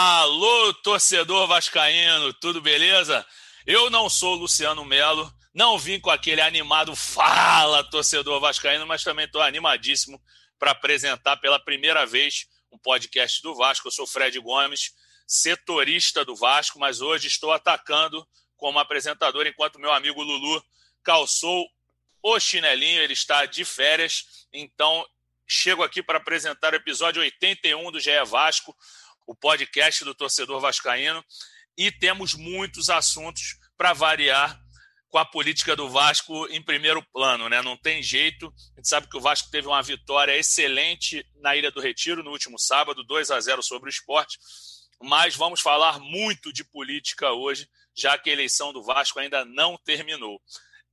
Alô, torcedor vascaíno, tudo beleza? Eu não sou Luciano Melo, não vim com aquele animado fala, torcedor vascaíno, mas também estou animadíssimo para apresentar pela primeira vez um podcast do Vasco. Eu sou Fred Gomes, setorista do Vasco, mas hoje estou atacando como apresentador, enquanto meu amigo Lulu calçou o chinelinho, ele está de férias, então chego aqui para apresentar o episódio 81 do GE Vasco, o podcast do torcedor vascaíno, e temos muitos assuntos para variar com a política do Vasco em primeiro plano, né? Não tem jeito. A gente sabe que o Vasco teve uma vitória excelente na Ilha do Retiro no último sábado, 2 a 0 sobre o esporte. Mas vamos falar muito de política hoje, já que a eleição do Vasco ainda não terminou.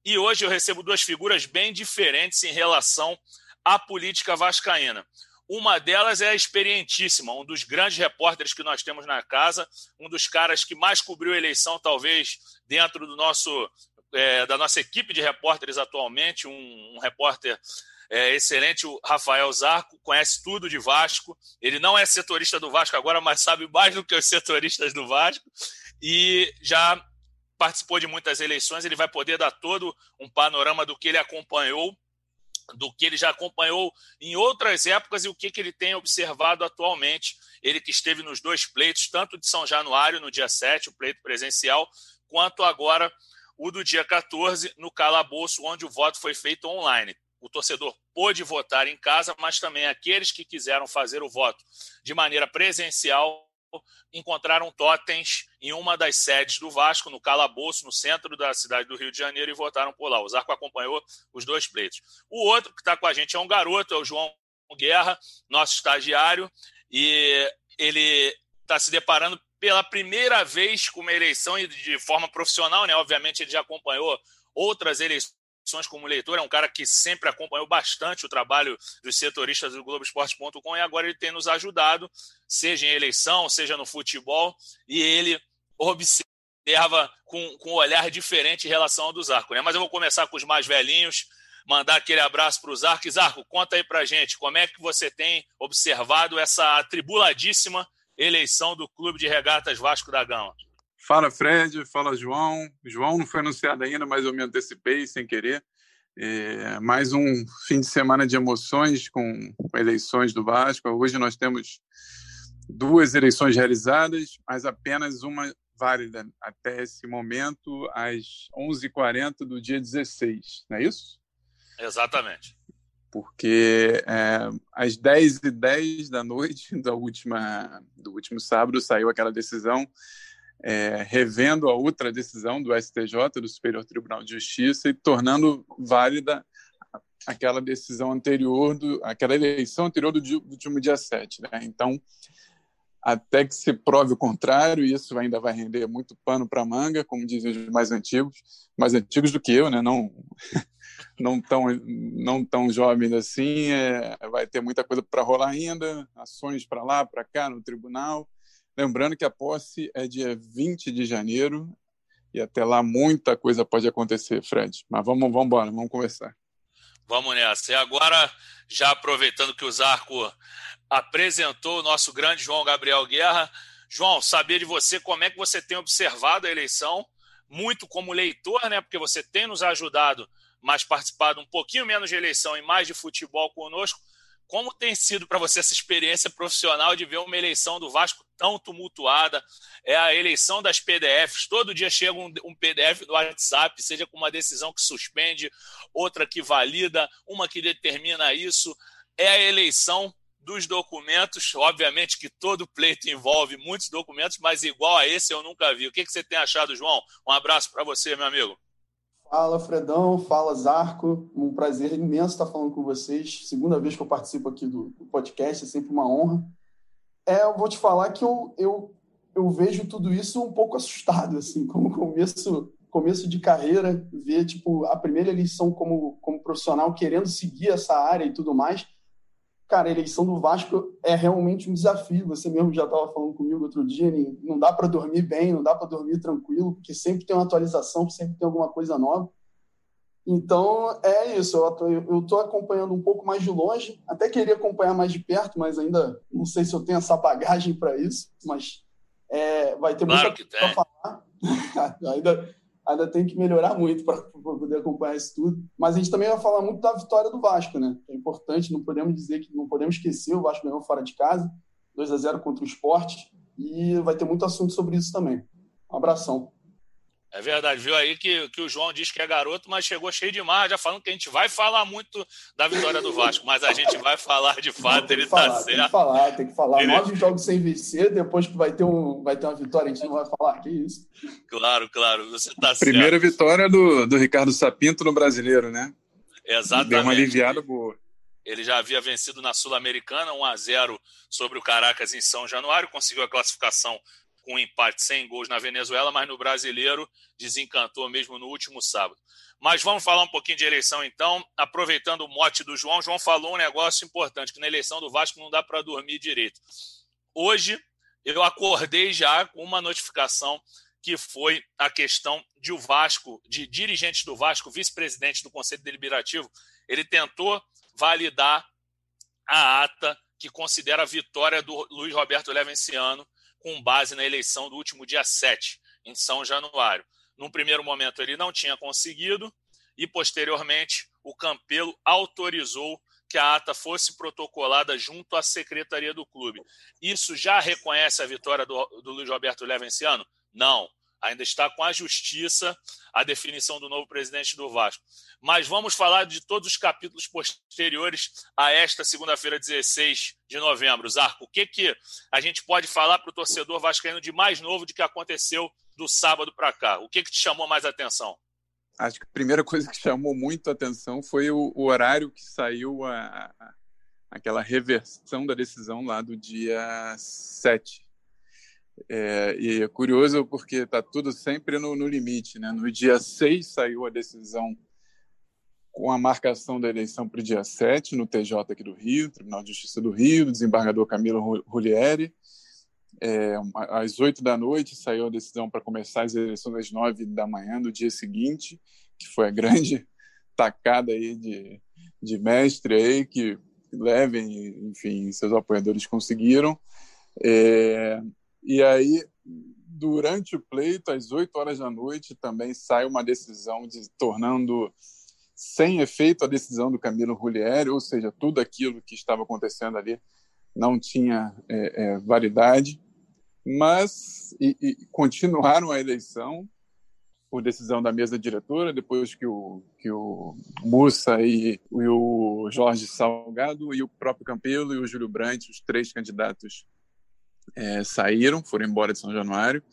E hoje eu recebo duas figuras bem diferentes em relação à política vascaína. Uma delas é a experientíssima, um dos grandes repórteres que nós temos na casa, um dos caras que mais cobriu a eleição, talvez, dentro do nosso, é, da nossa equipe de repórteres atualmente, um, um repórter é, excelente, o Rafael Zarco, conhece tudo de Vasco. Ele não é setorista do Vasco agora, mas sabe mais do que os setoristas do Vasco. E já participou de muitas eleições, ele vai poder dar todo um panorama do que ele acompanhou do que ele já acompanhou em outras épocas e o que, que ele tem observado atualmente. Ele que esteve nos dois pleitos, tanto de São Januário, no dia 7, o pleito presencial, quanto agora o do dia 14, no calabouço, onde o voto foi feito online. O torcedor pôde votar em casa, mas também aqueles que quiseram fazer o voto de maneira presencial encontraram totens em uma das sedes do Vasco, no calabouço, no centro da cidade do Rio de Janeiro, e votaram por lá. O Zarco acompanhou os dois pleitos. O outro que está com a gente é um garoto, é o João Guerra, nosso estagiário, e ele está se deparando pela primeira vez com uma eleição de forma profissional, né? Obviamente ele já acompanhou outras eleições como leitor, é um cara que sempre acompanhou bastante o trabalho dos setoristas do Globoesporte.com e agora ele tem nos ajudado, seja em eleição, seja no futebol, e ele observa com, com um olhar diferente em relação ao do Zarco. Né? Mas eu vou começar com os mais velhinhos, mandar aquele abraço para o Zarco. Zarco, conta aí para gente, como é que você tem observado essa atribuladíssima eleição do Clube de Regatas Vasco da Gama? Fala Fred, fala João. João não foi anunciado ainda, mas eu me antecipei sem querer. É, mais um fim de semana de emoções com eleições do Vasco. Hoje nós temos duas eleições realizadas, mas apenas uma válida até esse momento, às 11h40 do dia 16, não é isso? Exatamente. Porque é, às 10h10 da noite da última, do último sábado saiu aquela decisão é, revendo a outra decisão do STJ, do Superior Tribunal de Justiça, e tornando válida aquela decisão anterior, do, aquela eleição anterior do, do último dia 7. Né? Então, até que se prove o contrário, isso ainda vai render muito pano para manga, como dizem os mais antigos, mais antigos do que eu, né? não, não, tão, não tão jovens assim, é, vai ter muita coisa para rolar ainda, ações para lá, para cá, no tribunal, Lembrando que a posse é dia 20 de janeiro e até lá muita coisa pode acontecer, Fred. Mas vamos, vamos embora, vamos conversar. Vamos nessa. E agora, já aproveitando que o Zarco apresentou o nosso grande João Gabriel Guerra. João, saber de você como é que você tem observado a eleição, muito como leitor, né? Porque você tem nos ajudado, mas participado um pouquinho menos de eleição e mais de futebol conosco. Como tem sido para você essa experiência profissional de ver uma eleição do Vasco tão tumultuada? É a eleição das PDFs. Todo dia chega um, um PDF do WhatsApp, seja com uma decisão que suspende, outra que valida, uma que determina isso. É a eleição dos documentos. Obviamente que todo pleito envolve muitos documentos, mas igual a esse eu nunca vi. O que, que você tem achado, João? Um abraço para você, meu amigo. Fala, Fredão. Fala, Zarco. Um prazer imenso estar falando com vocês. Segunda vez que eu participo aqui do, podcast, é sempre uma honra. É, eu vou te falar que eu, eu eu vejo tudo isso um pouco assustado, assim, como começo começo de carreira, ver tipo a primeira eleição como como profissional querendo seguir essa área e tudo mais. Cara, a eleição do Vasco é realmente um desafio. Você mesmo já estava falando comigo outro dia, não dá para dormir bem, não dá para dormir tranquilo, porque sempre tem uma atualização, sempre tem alguma coisa nova. Então, é isso. Eu estou acompanhando um pouco mais de longe. Até queria acompanhar mais de perto, mas ainda não sei se eu tenho essa bagagem para isso. Mas é, vai ter claro muita coisa para falar. ainda, ainda tem que melhorar muito para poder acompanhar isso tudo. Mas a gente também vai falar muito da vitória do Vasco, né? É importante, não podemos dizer que não podemos esquecer. O Vasco ganhou fora de casa, 2 a 0 contra o Esporte. E vai ter muito assunto sobre isso também. Um abração. É verdade, viu aí que, que o João diz que é garoto, mas chegou cheio de mar, já falando que a gente vai falar muito da vitória do Vasco, mas a gente vai falar de fato, ele está certo. Tem que falar, tem que falar. Ele... Nove jogos sem vencer, depois que vai ter, um, vai ter uma vitória, a gente não vai falar, que isso. Claro, claro, você está certo. Primeira vitória do, do Ricardo Sapinto no Brasileiro, né? Exatamente. Deu uma aliviada boa. Ele já havia vencido na Sul-Americana 1 a 0 sobre o Caracas em São Januário, conseguiu a classificação com um empate sem gols na Venezuela, mas no brasileiro desencantou mesmo no último sábado. Mas vamos falar um pouquinho de eleição então, aproveitando o mote do João. João falou um negócio importante, que na eleição do Vasco não dá para dormir direito. Hoje eu acordei já com uma notificação que foi a questão de o Vasco, de dirigentes do Vasco, vice-presidente do Conselho Deliberativo, ele tentou validar a ata que considera a vitória do Luiz Roberto Levenciano com base na eleição do último dia 7, em São Januário. Num primeiro momento, ele não tinha conseguido, e posteriormente, o Campelo autorizou que a ata fosse protocolada junto à secretaria do clube. Isso já reconhece a vitória do, do Luiz Roberto Levenciano? Não ainda está com a justiça a definição do novo presidente do Vasco. Mas vamos falar de todos os capítulos posteriores a esta segunda-feira, 16 de novembro. Zarco, o que, que a gente pode falar para o torcedor vascaíno de mais novo de que aconteceu do sábado para cá? O que, que te chamou mais atenção? Acho que a primeira coisa que chamou muito a atenção foi o, o horário que saiu a, a, aquela reversão da decisão lá do dia 7 é, e é curioso porque está tudo sempre no, no, limite. Né? No dia 6 saiu a decisão com a marcação da eleição para o dia 7, no TJ aqui do Rio, Tribunal de Justiça do Rio, desembargador Camilo Rulieri. É, às 8 da noite saiu a decisão para começar as eleições às 9 da manhã do dia seguinte, que foi a grande tacada aí de, de mestre aí, que Levem, enfim, seus apoiadores conseguiram. É, e aí, durante o pleito, às 8 horas da noite, também sai uma decisão de tornando sem efeito a decisão do Camilo Rulieri, ou seja, tudo aquilo que estava acontecendo ali não tinha é, é, validade, mas e, e continuaram a eleição por decisão da mesa diretora, depois que o, que o Mussa e, e o Jorge Salgado e o próprio Campelo e o Júlio Brandt, os três candidatos é, saíram, foram embora de São Januário,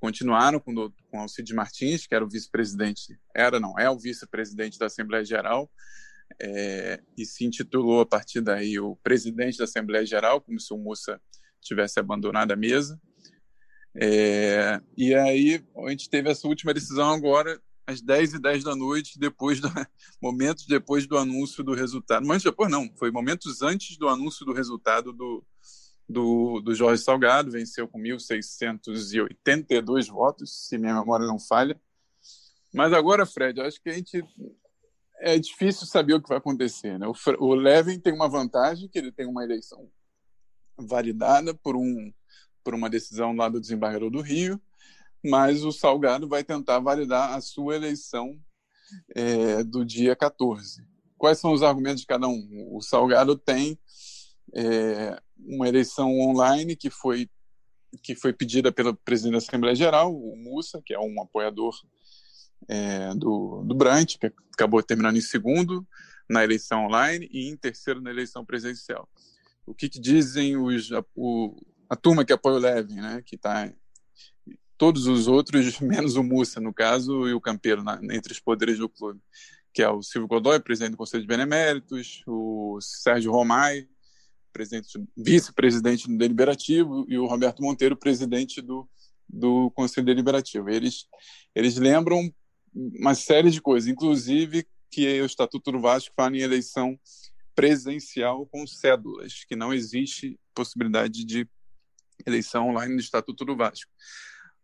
continuaram com, o, com Martins, que era o vice-presidente, era não, é o vice-presidente da Assembleia Geral, é, e se intitulou a partir daí o presidente da Assembleia Geral, como se o Mussa tivesse abandonado a mesa. É, e aí a gente teve essa última decisão agora às 10 e 10 da noite, depois do, momentos depois do anúncio do resultado. Mas depois não, foi momentos antes do anúncio do resultado do, do, do Jorge Salgado, venceu com 1.682 votos, se minha memória não falha. Mas agora, Fred, acho que a gente é difícil saber o que vai acontecer. Né? O, o Levin tem uma vantagem, que ele tem uma eleição validada por, um, por uma decisão lá do desembargador do Rio, mas o Salgado vai tentar validar a sua eleição é, do dia 14. Quais são os argumentos de cada um? O Salgado tem é, uma eleição online que foi que foi pedida pelo presidente da Assembleia Geral, o Mussa, que é um apoiador é, do, do Brant, que acabou terminando em segundo na eleição online e em terceiro na eleição presidencial. O que, que dizem os, a, o, a turma que apoia o Levin, né, que está todos os outros, menos o Mussa, no caso, e o Campeiro, na, entre os poderes do clube, que é o Silvio Godoy, presidente do Conselho de Beneméritos, o Sérgio Romai, vice-presidente do Deliberativo, e o Roberto Monteiro, presidente do, do Conselho Deliberativo. Eles, eles lembram uma série de coisas, inclusive que o Estatuto do Vasco fala em eleição presencial com cédulas, que não existe possibilidade de eleição online no Estatuto do Vasco.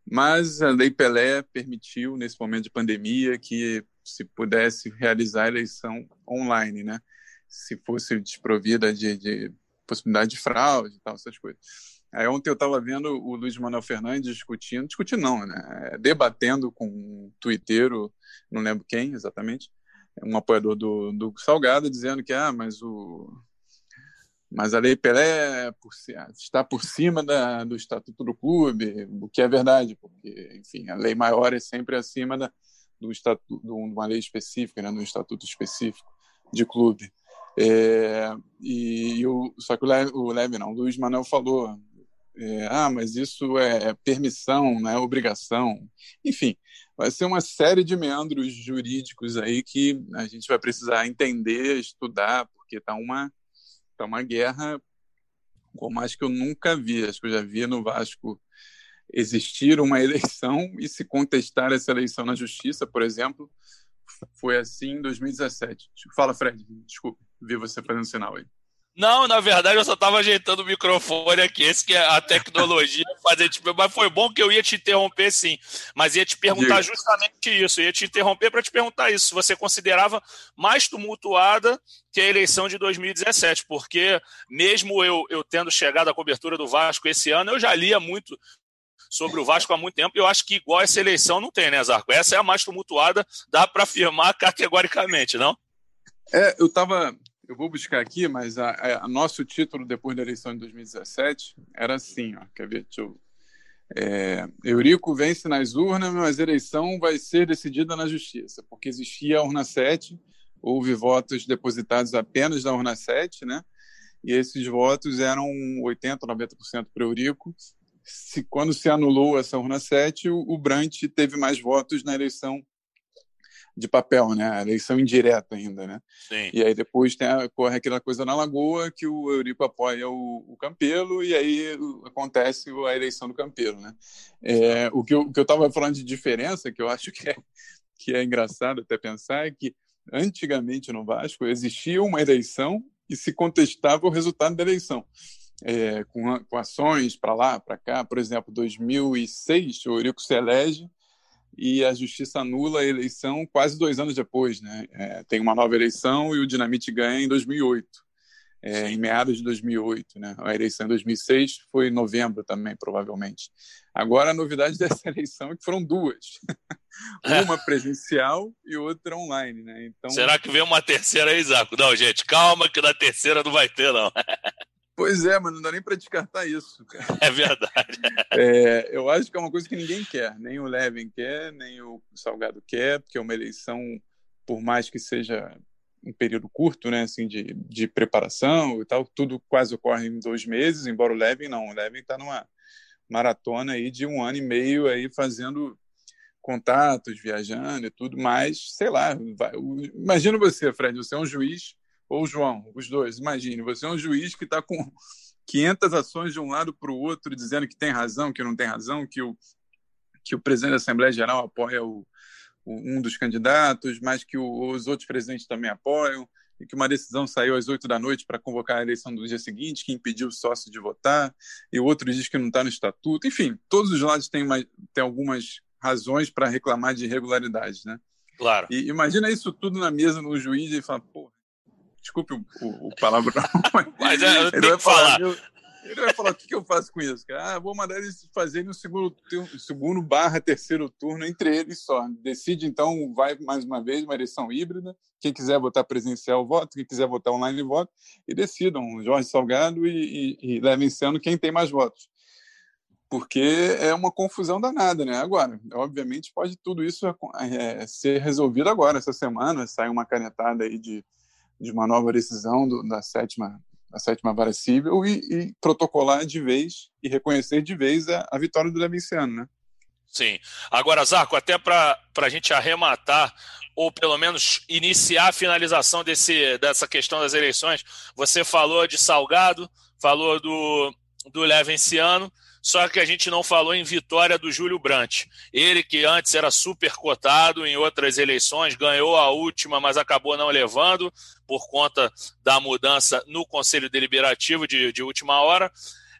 Mas a Lei Pelé permitiu, nesse momento de pandemia, que se pudesse realizar a eleição online, né? Se fosse desprovida de, de possibilidade de fraude e tal, essas coisas. Aí ontem eu estava vendo o Luiz Manuel Fernandes discutindo, discutindo não, né? Debatendo com um twitteiro, não lembro quem exatamente, um apoiador do, do Salgado, dizendo que, ah, mas o, mas a Lei Pelé por, está por cima da, do Estatuto do Clube, o que é verdade, porque, enfim, a lei maior é sempre acima da, do estatuto, de uma lei específica, né, do estatuto específico de clube. É, e, e o, só que o Leve, o Leve não, o Luiz Manuel falou, é, ah, mas isso é permissão, não é obrigação. Enfim, vai ser uma série de meandros jurídicos aí que a gente vai precisar entender, estudar, porque está uma Tá uma guerra como acho que eu nunca vi. Acho que eu já vi no Vasco existir uma eleição e se contestar essa eleição na justiça, por exemplo. Foi assim em 2017. Fala, Fred. Desculpe, vi você fazendo sinal aí. Não, na verdade eu só estava ajeitando o microfone aqui. Esse que é a tecnologia fazer tipo, mas foi bom que eu ia te interromper sim, mas ia te perguntar justamente isso. Ia te interromper para te perguntar isso, se você considerava mais tumultuada que a eleição de 2017, porque mesmo eu, eu tendo chegado à cobertura do Vasco esse ano, eu já lia muito sobre o Vasco há muito tempo. E eu acho que igual essa eleição não tem, né, Zarco? Essa é a mais tumultuada, dá para afirmar categoricamente, não? É, eu estava eu vou buscar aqui, mas a, a, nosso título depois da eleição de 2017 era assim, ó, quer ver? Deixa eu, é, Eurico vence nas urnas, mas a eleição vai ser decidida na justiça, porque existia a urna 7, houve votos depositados apenas na urna 7, né? E esses votos eram 80%, 90% para Eurico. Se, quando se anulou essa urna 7, o, o Brant teve mais votos na eleição de papel, né? A eleição indireta ainda, né? Sim. E aí depois tem a, corre aquela coisa na Lagoa que o Eurico apoia o, o Campelo e aí acontece a eleição do Campelo, né? É, o que eu estava falando de diferença, que eu acho que é, que é engraçado até pensar, é que antigamente no Vasco existia uma eleição e se contestava o resultado da eleição. É, com, com ações para lá, para cá. Por exemplo, 2006, o Eurico se elege e a justiça anula a eleição quase dois anos depois. Né? É, tem uma nova eleição e o Dinamite ganha em 2008, é, em meados de 2008. Né? A eleição em 2006 foi em novembro também, provavelmente. Agora, a novidade dessa eleição é que foram duas. uma presencial e outra online. Né? Então... Será que vem uma terceira aí, Zaco? Não, gente, calma que na terceira não vai ter, não. Pois é, mas não dá nem para descartar isso. Cara. É verdade. É, eu acho que é uma coisa que ninguém quer. Nem o Levin quer, nem o Salgado quer, porque é uma eleição, por mais que seja um período curto, né, assim, de, de preparação e tal, tudo quase ocorre em dois meses, embora o Levin não. O Levin está numa maratona aí de um ano e meio aí fazendo contatos, viajando e tudo, mas, sei lá, vai, imagina você, Fred, você é um juiz ou João, os dois. Imagine, você é um juiz que está com 500 ações de um lado para o outro, dizendo que tem razão, que não tem razão, que o, que o presidente da Assembleia Geral apoia o, o um dos candidatos, mas que o, os outros presidentes também apoiam, e que uma decisão saiu às oito da noite para convocar a eleição do dia seguinte, que impediu o sócio de votar, e o outro diz que não está no estatuto. Enfim, todos os lados têm, uma, têm algumas razões para reclamar de irregularidades, né? Claro. E imagina isso tudo na mesa no juiz e fala, pô, desculpe o, o, o palavrão, mas é, eu ele vai falar. Falar, ele vai falar, o que, que eu faço com isso? Ah, vou mandar eles fazerem no segundo, segundo barra terceiro turno entre eles só. Decide, então, vai mais uma vez uma eleição híbrida. Quem quiser votar presencial, voto. Quem quiser votar online, voto. E decidam, Jorge Salgado e, e, e levem sendo quem tem mais votos. Porque é uma confusão danada, né? Agora, obviamente, pode tudo isso é, ser resolvido agora, essa semana. Sai uma canetada aí de de uma nova decisão do, da sétima da sétima vara civil e, e, protocolar de vez e reconhecer de vez a, a vitória do Levinciano, né? Sim. Agora, Zarco, até para a gente arrematar ou pelo menos iniciar a finalização desse, dessa questão das eleições. Você falou de Salgado, falou do, do Levenciano, só que a gente não falou em vitória do Júlio Brandt. Ele que antes era super cotado em outras eleições, ganhou a última, mas acabou não levando por conta da mudança no Conselho Deliberativo de, de última hora.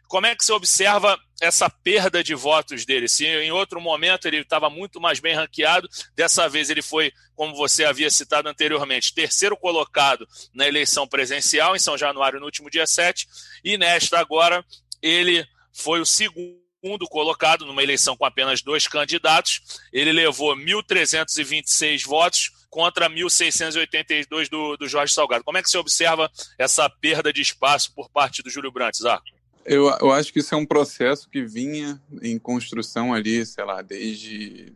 Como é que você observa essa perda de votos dele? Se em outro momento ele estava muito mais bem ranqueado, dessa vez ele foi, como você havia citado anteriormente, terceiro colocado na eleição presencial em São Januário no último dia 7, e nesta agora ele foi o segundo colocado numa eleição com apenas dois candidatos. Ele levou 1.326 votos contra 1.682 do, do Jorge Salgado. Como é que você observa essa perda de espaço por parte do Júlio Brandt, Zarco? Eu, eu acho que isso é um processo que vinha em construção ali, sei lá, desde,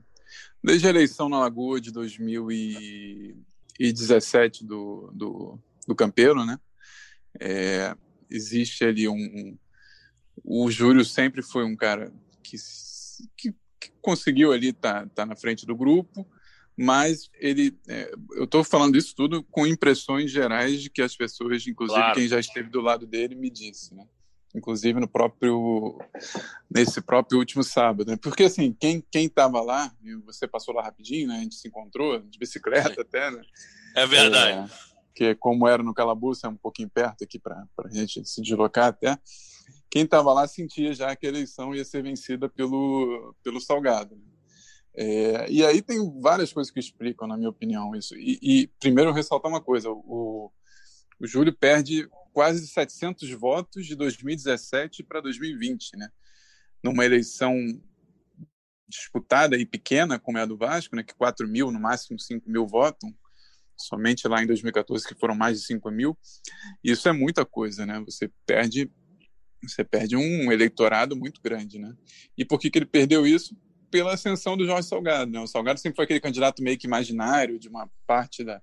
desde a eleição na Lagoa de 2017 do, do, do Campeiro, né? É, existe ali um, O Júlio sempre foi um cara que, que, que conseguiu ali estar tá, tá na frente do grupo, mas ele, é, eu estou falando isso tudo com impressões gerais de que as pessoas, inclusive claro. quem já esteve do lado dele, me disse, né? inclusive no próprio nesse próprio último sábado, né? Porque assim, quem quem estava lá, você passou lá rapidinho, né? A gente se encontrou de bicicleta Sim. até, né? É verdade. É, que como era no Calabouço, é um pouquinho perto aqui para a gente se deslocar até. Quem estava lá sentia já que a eleição ia ser vencida pelo pelo Salgado. É, e aí tem várias coisas que explicam, na minha opinião, isso. E, e primeiro ressaltar uma coisa: o, o Júlio perde quase 700 votos de 2017 para 2020, né? Numa eleição disputada e pequena, como é a do Vasco, né? Que 4 mil, no máximo 5 mil votam, somente lá em 2014 que foram mais de 5 mil. Isso é muita coisa, né? Você perde, você perde um eleitorado muito grande, né? E por que, que ele perdeu isso? Pela ascensão do Jorge Salgado, né? O Salgado sempre foi aquele candidato meio que imaginário de uma parte da,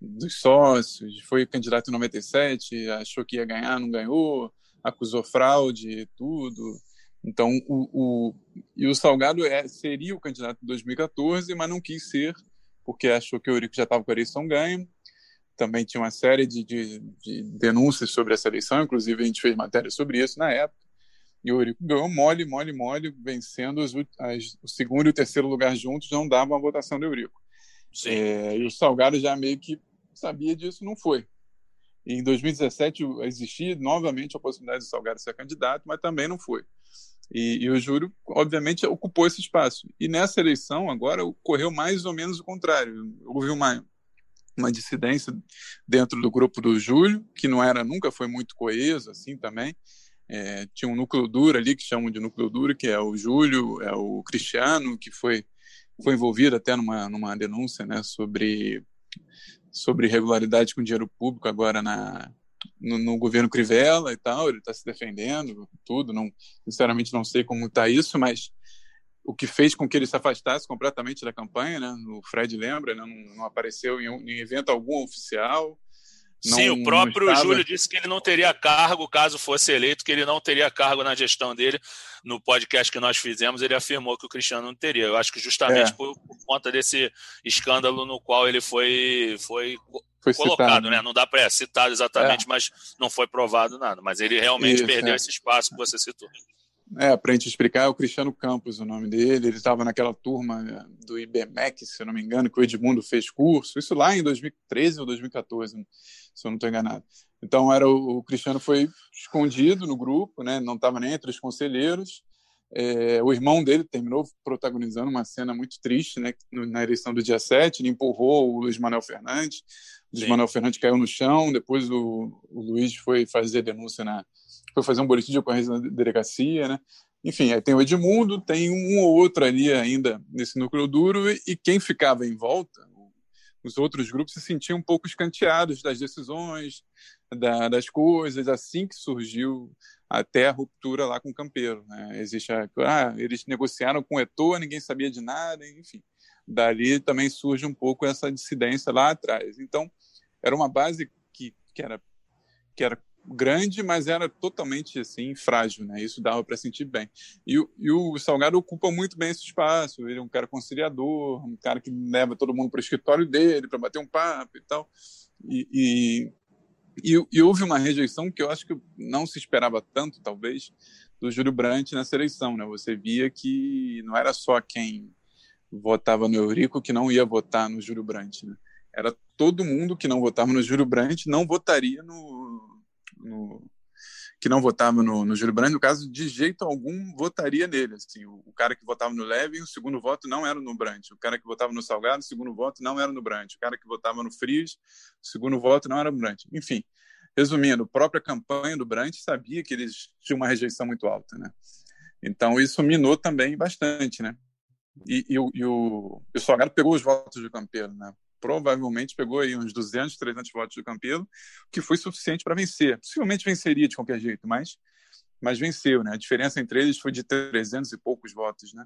dos sócios, foi candidato em 97, achou que ia ganhar, não ganhou, acusou fraude e tudo. Então, o, o, e o Salgado é, seria o candidato em 2014, mas não quis ser, porque achou que o Eurico já estava com a eleição ganha. Também tinha uma série de, de, de, denúncias sobre essa eleição, inclusive a gente fez matéria sobre isso na época. E o Eurico ganhou mole, mole, mole, vencendo as, as, o segundo e o terceiro lugar juntos, não dava a votação do Eurico. É, e o Salgado já meio que sabia disso, não foi. E em 2017 existia novamente a possibilidade de Salgado ser candidato, mas também não foi. E, e, o Júlio, obviamente, ocupou esse espaço. E nessa eleição, agora, ocorreu mais ou menos o contrário. Houve uma, uma dissidência dentro do grupo do Júlio, que não era, nunca foi muito coeso, assim também. É, tinha um núcleo duro ali, que chamam de núcleo duro, que é o Júlio, é o Cristiano, que foi, foi envolvido até numa, numa denúncia né, sobre sobre irregularidade com dinheiro público agora na, no, no, governo Crivella e tal, ele está se defendendo, tudo, não, sinceramente não sei como está isso, mas o que fez com que ele se afastasse completamente da campanha, né? O Fred lembra, né? não, não apareceu em, em evento algum oficial, não, Sim, o próprio estava... Júlio disse que ele não teria cargo caso fosse eleito, que ele não teria cargo na gestão dele. No podcast que nós fizemos, ele afirmou que o Cristiano não teria. Eu acho que justamente é. por, por, conta desse escândalo no qual ele foi, foi, foi colocado, citado. né? Não dá para é, citado exatamente, é. mas não foi provado nada. Mas ele realmente Isso, perdeu é. esse espaço que você citou. É, para a gente explicar, é o Cristiano Campos o nome dele. Ele estava naquela turma né, do IBMEC, se eu não me engano, que o Edmundo fez curso. Isso lá em 2013 ou 2014, se eu não estou enganado. Então, era o, o, Cristiano foi escondido no grupo, né? não estava nem entre os conselheiros. É, o irmão dele terminou protagonizando uma cena muito triste né? na eleição do dia 7. Ele empurrou o Luiz Manuel Fernandes. O Luiz Manuel Fernandes caiu no chão. Depois o, o Luiz foi fazer denúncia na foi fazer um boletim de ocorrência na delegacia, né? Enfim, aí tem o Edmundo, tem um ou outro ali ainda nesse núcleo duro, e quem ficava em volta, os outros grupos se sentiam um pouco escanteados das decisões, da, das coisas, assim que surgiu até a ruptura lá com o Campeiro. Né? Existe a, ah, eles negociaram com o Eto'o, ninguém sabia de nada, enfim. Dali também surge um pouco essa dissidência lá atrás. Então, era uma base que, que, era, que era grande, mas era totalmente assim frágil, né? Isso dava para sentir bem. E, e, o Salgado ocupa muito bem esse espaço. Ele é um cara conciliador, um cara que leva todo mundo para o escritório dele para bater um papo e tal. E, e, e, houve uma rejeição que eu acho que não se esperava tanto, talvez, do Júlio Brandt nessa eleição, né? Você via que não era só quem votava no Eurico que não ia votar no Júlio Brandt, né? Era todo mundo que não votava no Júlio Brandt não votaria no, no que não votava no, no Júlio Brandt, no caso, de jeito algum votaria nele. Assim, o, o, cara que votava no Levin, o segundo voto não era no Brandt. O cara que votava no Salgado, o segundo voto não era no Brandt. O cara que votava no Frias, o segundo voto não era no Brandt. Enfim, resumindo, a própria campanha do Brandt sabia que eles tinham uma rejeição muito alta, né? Então isso minou também bastante, né? E, e, e o, e o Salgado pegou os votos de Campeiro, né? Provavelmente pegou aí uns 200, 300 votos do Campelo, que foi suficiente para vencer. Possivelmente venceria de qualquer jeito, mas, mas venceu, né? A diferença entre eles foi de 300 e poucos votos, né?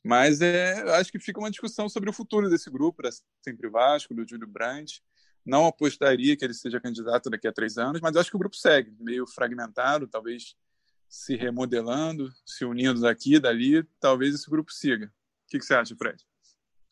Mas é, acho que fica uma discussão sobre o futuro desse grupo, da Sempre Vasco, do Júlio Brandt. Não apostaria que ele seja candidato daqui a três anos, mas acho que o grupo segue, meio fragmentado, talvez se remodelando, se unindo daqui dali, talvez esse grupo siga. O que, que você acha, Fred?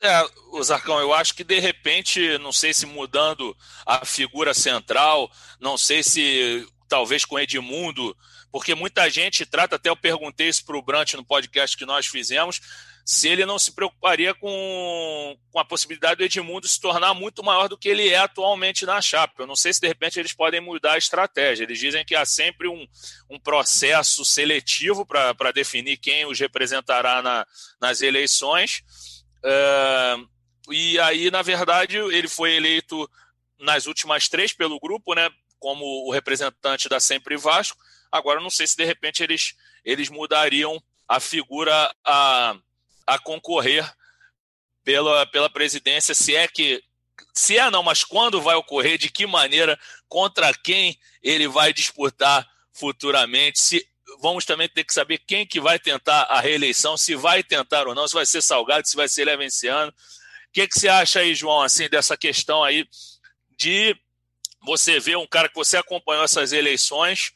É, Zarcão, eu acho que de repente, não sei se mudando a figura central, não sei se talvez com Edmundo, porque muita gente trata, até eu perguntei isso para o Brant no podcast que nós fizemos, se ele não se preocuparia com, com a possibilidade do Edmundo se tornar muito maior do que ele é atualmente na chapa. Eu não sei se de repente eles podem mudar a estratégia. Eles dizem que há sempre um, um processo seletivo para definir quem os representará na, nas eleições é, e aí, na verdade, ele foi eleito nas últimas três pelo grupo, né? Como o representante da Sempre Vasco. Agora, não sei se de repente eles, eles mudariam a figura a, a concorrer pela, pela presidência, se é que. Se é não, mas quando vai ocorrer, de que maneira, contra quem ele vai disputar futuramente, se vamos também ter que saber quem que vai tentar a reeleição, se vai tentar ou não, se vai ser Salgado, se vai ser Levenciano. O que, que você acha aí, João, assim, dessa questão aí de você ver um cara que você acompanhou essas eleições,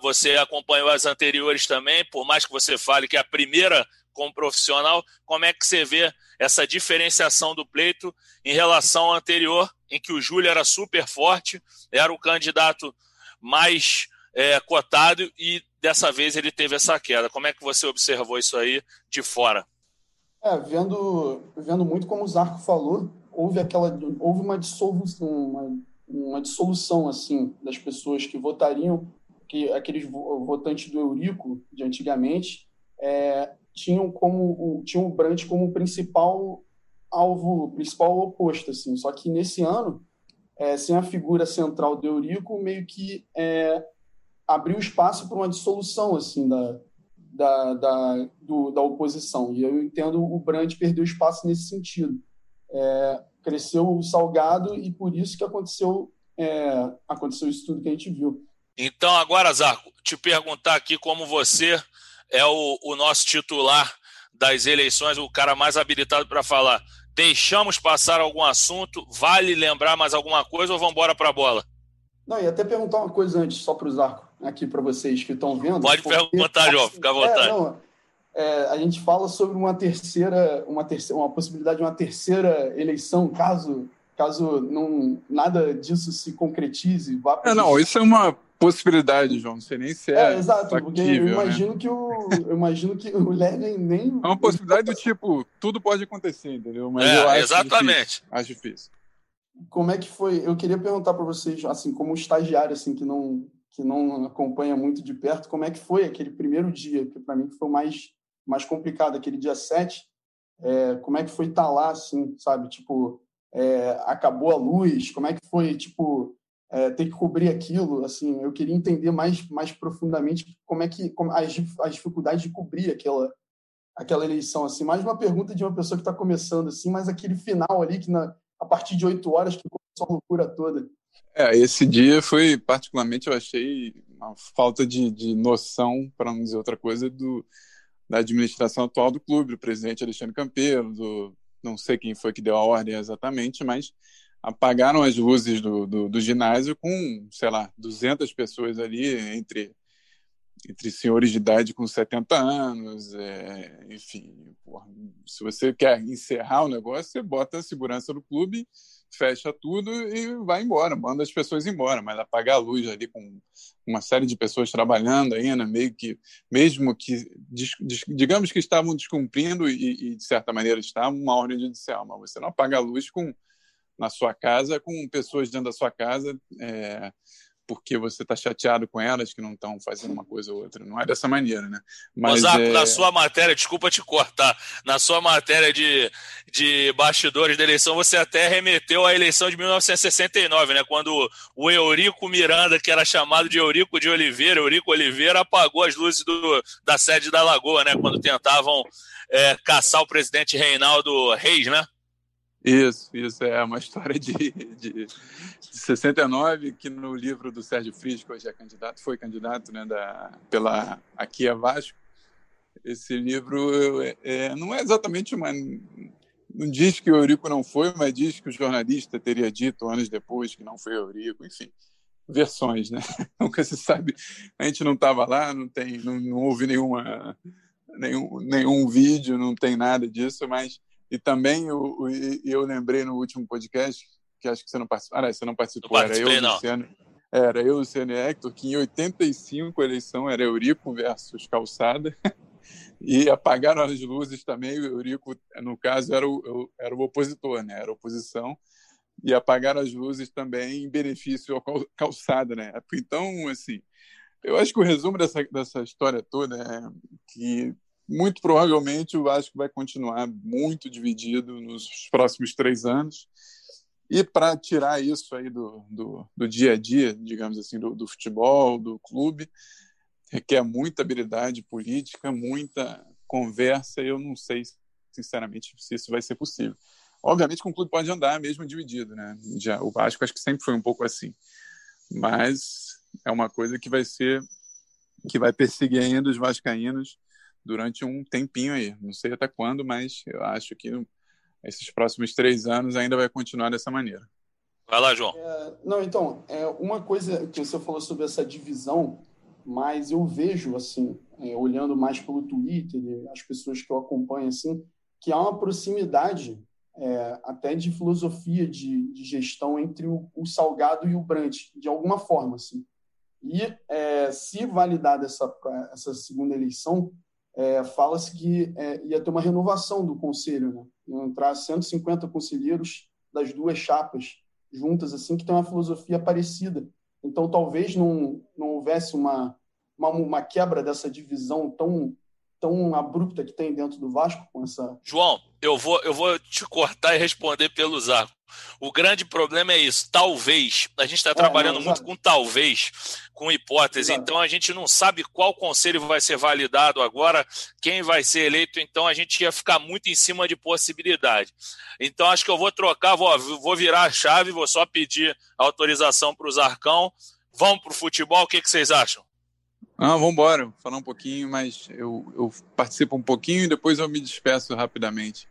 você acompanhou as anteriores também, por mais que você fale que é a primeira como profissional, como é que você vê essa diferenciação do pleito em relação ao anterior, em que o Júlio era super forte, era o candidato mais é, cotado e dessa vez ele teve essa queda. Como é que você observou isso aí de fora? É, vendo, vendo muito como o Zarco falou, houve aquela houve uma dissolução, uma, uma dissolução assim das pessoas que votariam que aqueles votantes do Eurico de antigamente é, tinham como tinham o Brandt como principal alvo, principal oposto assim. Só que nesse ano, é, sem a figura central do Eurico, meio que é, abriu espaço para uma dissolução assim da, da, da, do, da oposição. E eu entendo o Brandt perdeu espaço nesse sentido. É, cresceu o Salgado e por isso que aconteceu, é, aconteceu isso tudo que a gente viu. Então, agora, Zarco, te perguntar aqui como você é o, o nosso titular das eleições, o cara mais habilitado para falar. Deixamos passar algum assunto? Vale lembrar mais alguma coisa ou vamos embora para a bola? Não, e até perguntar uma coisa antes, só para o Zarco aqui para vocês que estão vendo. Pode perguntar, João, fica à vontade. É, não, é, a gente fala sobre uma terceira, uma terceira, uma possibilidade de uma terceira eleição, caso caso não nada disso se concretize. Vá é, não, isso é uma possibilidade, João. Não sei nem se é. é exato, factível, porque eu né? imagino né? que o eu imagino que o Levin nem. É uma possibilidade do tipo tudo pode acontecer, entendeu? Mas é, eu acho exatamente. Difícil, acho difícil. Como é que foi? Eu queria perguntar para vocês, assim, como estagiário, assim, que não que não acompanha muito de perto, como é que foi aquele primeiro dia, que para mim foi mais, mais complicado, aquele dia 7, é, como é que foi estar tá lá, assim, sabe, tipo, é, acabou a luz, como é que foi, tipo, é, ter que cobrir aquilo, assim, eu queria entender mais, mais profundamente como é que, como, as, as dificuldades de cobrir aquela, aquela eleição, assim, mais uma pergunta de uma pessoa que está começando, assim, mas aquele final ali, que na, a partir de oito horas, que começou a loucura toda. É, esse dia foi, particularmente, eu achei uma falta de, de noção, para não dizer outra coisa, do, da administração atual do clube, do presidente Alexandre Campeiro, do, não sei quem foi que deu a ordem exatamente, mas apagaram as luzes do, do, do, ginásio com, sei lá, 200 pessoas ali, entre, entre senhores de idade com 70 anos, é, enfim. Porra, se você quer encerrar o negócio, você bota a segurança do clube, fecha tudo e vai embora, manda as pessoas embora, mas apagar a luz ali com uma série de pessoas trabalhando ainda, meio que, mesmo que, digamos que estavam descumprindo e, e de certa maneira estavam uma ordem judicial, mas você não apaga a luz com na sua casa com pessoas dentro da sua casa é, porque você está chateado com elas que não estão fazendo uma coisa ou outra. Não é dessa maneira, né? Mas Ozaco, é... na sua matéria, desculpa te cortar, na sua matéria de, de bastidores da eleição, você até remeteu à eleição de 1969, né? Quando o Eurico Miranda, que era chamado de Eurico de Oliveira, Eurico Oliveira, apagou as luzes do, da sede da Lagoa, né? Quando tentavam é, caçar o presidente Reinaldo Reis, né? Isso, isso é uma história de, de, de 69, que no livro do Sérgio Frisch, que hoje é candidato, foi candidato né, da, pela Aqui é Vasco, esse livro é, é, não é exatamente uma. Não diz que o Eurico não foi, mas diz que o jornalista teria dito anos depois que não foi Eurico, enfim, versões, né? Nunca se sabe. A gente não estava lá, não, tem, não, não houve nenhuma, nenhum, nenhum vídeo, não tem nada disso, mas e também eu, eu lembrei no último podcast, que acho que você não participou. Ah, não, você não participou, não era eu, não. Luciano. Era eu, Luciano e Hector, que em 85 a eleição era Eurico versus Calçada. e apagaram as luzes também. O Eurico, no caso, era o, era o opositor, né? Era a oposição. E apagaram as luzes também em benefício ao Calçada, né? Então, assim, eu acho que o resumo dessa, dessa história toda é que muito provavelmente o Vasco vai continuar muito dividido nos próximos três anos. E para tirar isso aí do, do, do, dia a dia, digamos assim, do, do futebol, do clube, requer muita habilidade política, muita conversa. E eu não sei, sinceramente, se isso vai ser possível. Obviamente que um clube pode andar mesmo dividido, né? Já, o Vasco acho que sempre foi um pouco assim. Mas é uma coisa que vai ser que vai perseguir ainda os vascaínos durante um tempinho aí. Não sei até quando, mas eu acho que esses próximos três anos ainda vai continuar dessa maneira. Vai lá, João. É, não, então, é uma coisa que você falou sobre essa divisão, mas eu vejo, assim, é, olhando mais pelo Twitter, as pessoas que eu acompanho, assim, que há uma proximidade é, até de filosofia de, de gestão entre o, o, Salgado e o Brant, de alguma forma, assim. E é, se validar essa, essa segunda eleição, é, fala-se que é, ia ter uma renovação do conselho, né? Iam entrar 150 conselheiros das duas chapas juntas, assim, que tem uma filosofia parecida. Então, talvez não, não houvesse uma, uma, uma quebra dessa divisão tão tão abrupta que tem dentro do Vasco com essa. João, eu vou, eu vou te cortar e responder pelo Zaco. O grande problema é isso. Talvez. A gente está é, trabalhando não, muito com talvez, com hipótese. Exato. Então a gente não sabe qual conselho vai ser validado agora, quem vai ser eleito. Então a gente ia ficar muito em cima de possibilidade. Então acho que eu vou trocar, vou, vou virar a chave, vou só pedir autorização para o Zarcão. Vamos para o futebol, o que, que vocês acham? Ah, vamos embora, falar um pouquinho, mas eu, eu participo um pouquinho e depois eu me despeço rapidamente.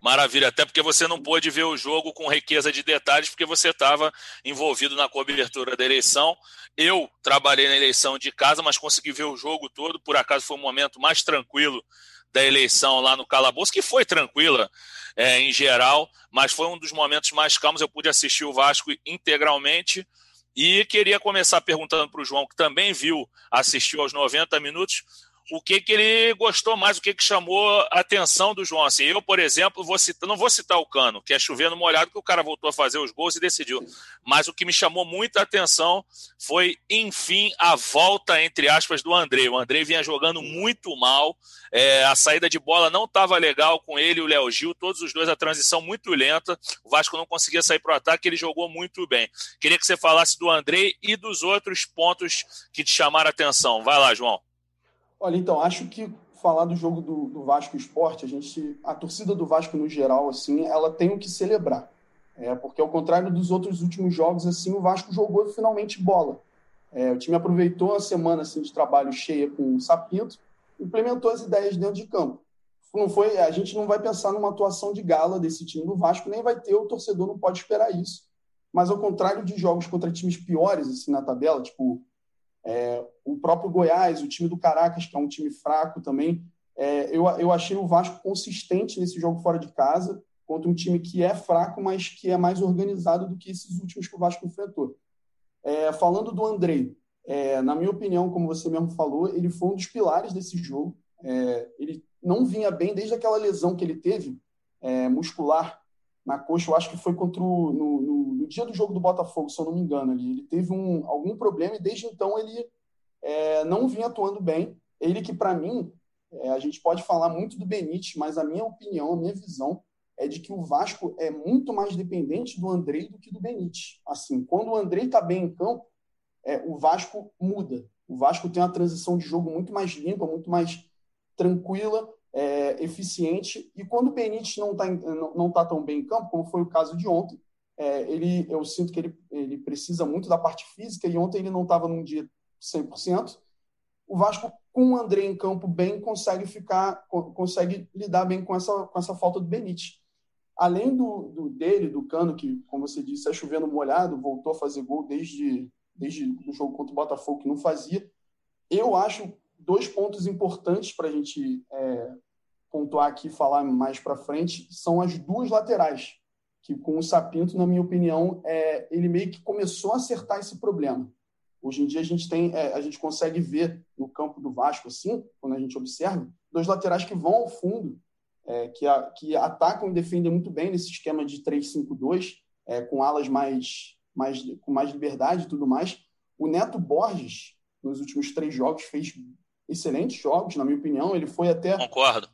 Maravilha, até porque você não pôde ver o jogo com riqueza de detalhes, porque você estava envolvido na cobertura da eleição. Eu trabalhei na eleição de casa, mas consegui ver o jogo todo. Por acaso foi o momento mais tranquilo da eleição lá no Calabouço, que foi tranquila é, em geral, mas foi um dos momentos mais calmos. Eu pude assistir o Vasco integralmente e queria começar perguntando para o João, que também viu, assistiu aos 90 minutos, o que, que ele gostou mais, o que, que chamou a atenção do João. Assim, eu, por exemplo, vou citar, não vou citar o Cano, que é chovendo molhado, que o cara voltou a fazer os gols e decidiu. Mas o que me chamou muita atenção foi, enfim, a volta, entre aspas, do André. O André vinha jogando muito mal, é, a saída de bola não estava legal com ele e o Léo Gil, todos os dois, a transição muito lenta. O Vasco não conseguia sair para o ataque, ele jogou muito bem. Queria que você falasse do André e dos outros pontos que te chamaram a atenção. Vai lá, João. Olha, então, acho que falar do jogo do, do Vasco Esporte, a gente, a torcida do Vasco no geral, assim, ela tem o que celebrar. É, porque ao contrário dos outros últimos jogos, assim, o Vasco jogou finalmente bola. É, o time aproveitou a semana assim, de trabalho cheia com o Sapinto, implementou as ideias dentro de campo. não foi, a gente não vai pensar numa atuação de gala desse time do Vasco, nem vai ter, o torcedor não pode esperar isso. Mas ao contrário de jogos contra times piores assim na tabela, tipo é, o próprio Goiás, o time do Caracas, que é um time fraco também, é, eu, eu achei o Vasco consistente nesse jogo fora de casa, contra um time que é fraco, mas que é mais organizado do que esses últimos que o Vasco enfrentou. É, falando do Andrei, é, na minha opinião, como você mesmo falou, ele foi um dos pilares desse jogo. É, ele não vinha bem desde aquela lesão que ele teve, é, muscular, na coxa. Eu acho que foi contra o, no, no, no, dia do jogo do Botafogo, se eu não me engano. Ali. Ele teve um, algum problema e desde então ele é, não vinha atuando bem. Ele que, para mim, é, a gente pode falar muito do Benítez, mas a minha opinião, a minha visão é de que o Vasco é muito mais dependente do Andrei do que do Benítez. Assim, quando o Andrei está bem em campo, é, o Vasco muda. O Vasco tem uma transição de jogo muito mais limpa, muito mais tranquila, é, eficiente. E quando o Benítez não está não, não tá tão bem em campo, como foi o caso de ontem, é, ele, eu sinto que ele, ele precisa muito da parte física e ontem ele não estava num dia 100%. O Vasco, com o André em campo bem, consegue ficar, consegue lidar bem com essa, com essa falta do Benítez além do, do, dele, do Cano, que, como você disse, é chovendo molhado, voltou a fazer gol desde, desde o jogo contra o Botafogo, que não fazia, eu acho dois pontos importantes para a gente é, pontuar aqui e falar mais para frente são as duas laterais, que com o Sapinto, na minha opinião, é, ele meio que começou a acertar esse problema. Hoje em dia a gente tem, é, a gente consegue ver no campo do Vasco assim, quando a gente observa, dois laterais que vão ao fundo é, que, a, que atacam e defendem muito bem nesse esquema de 3-5-2, é, com alas mais, mais, com mais liberdade e tudo mais. O Neto Borges, nos últimos três jogos, fez excelentes jogos, na minha opinião. Ele foi até Concordo.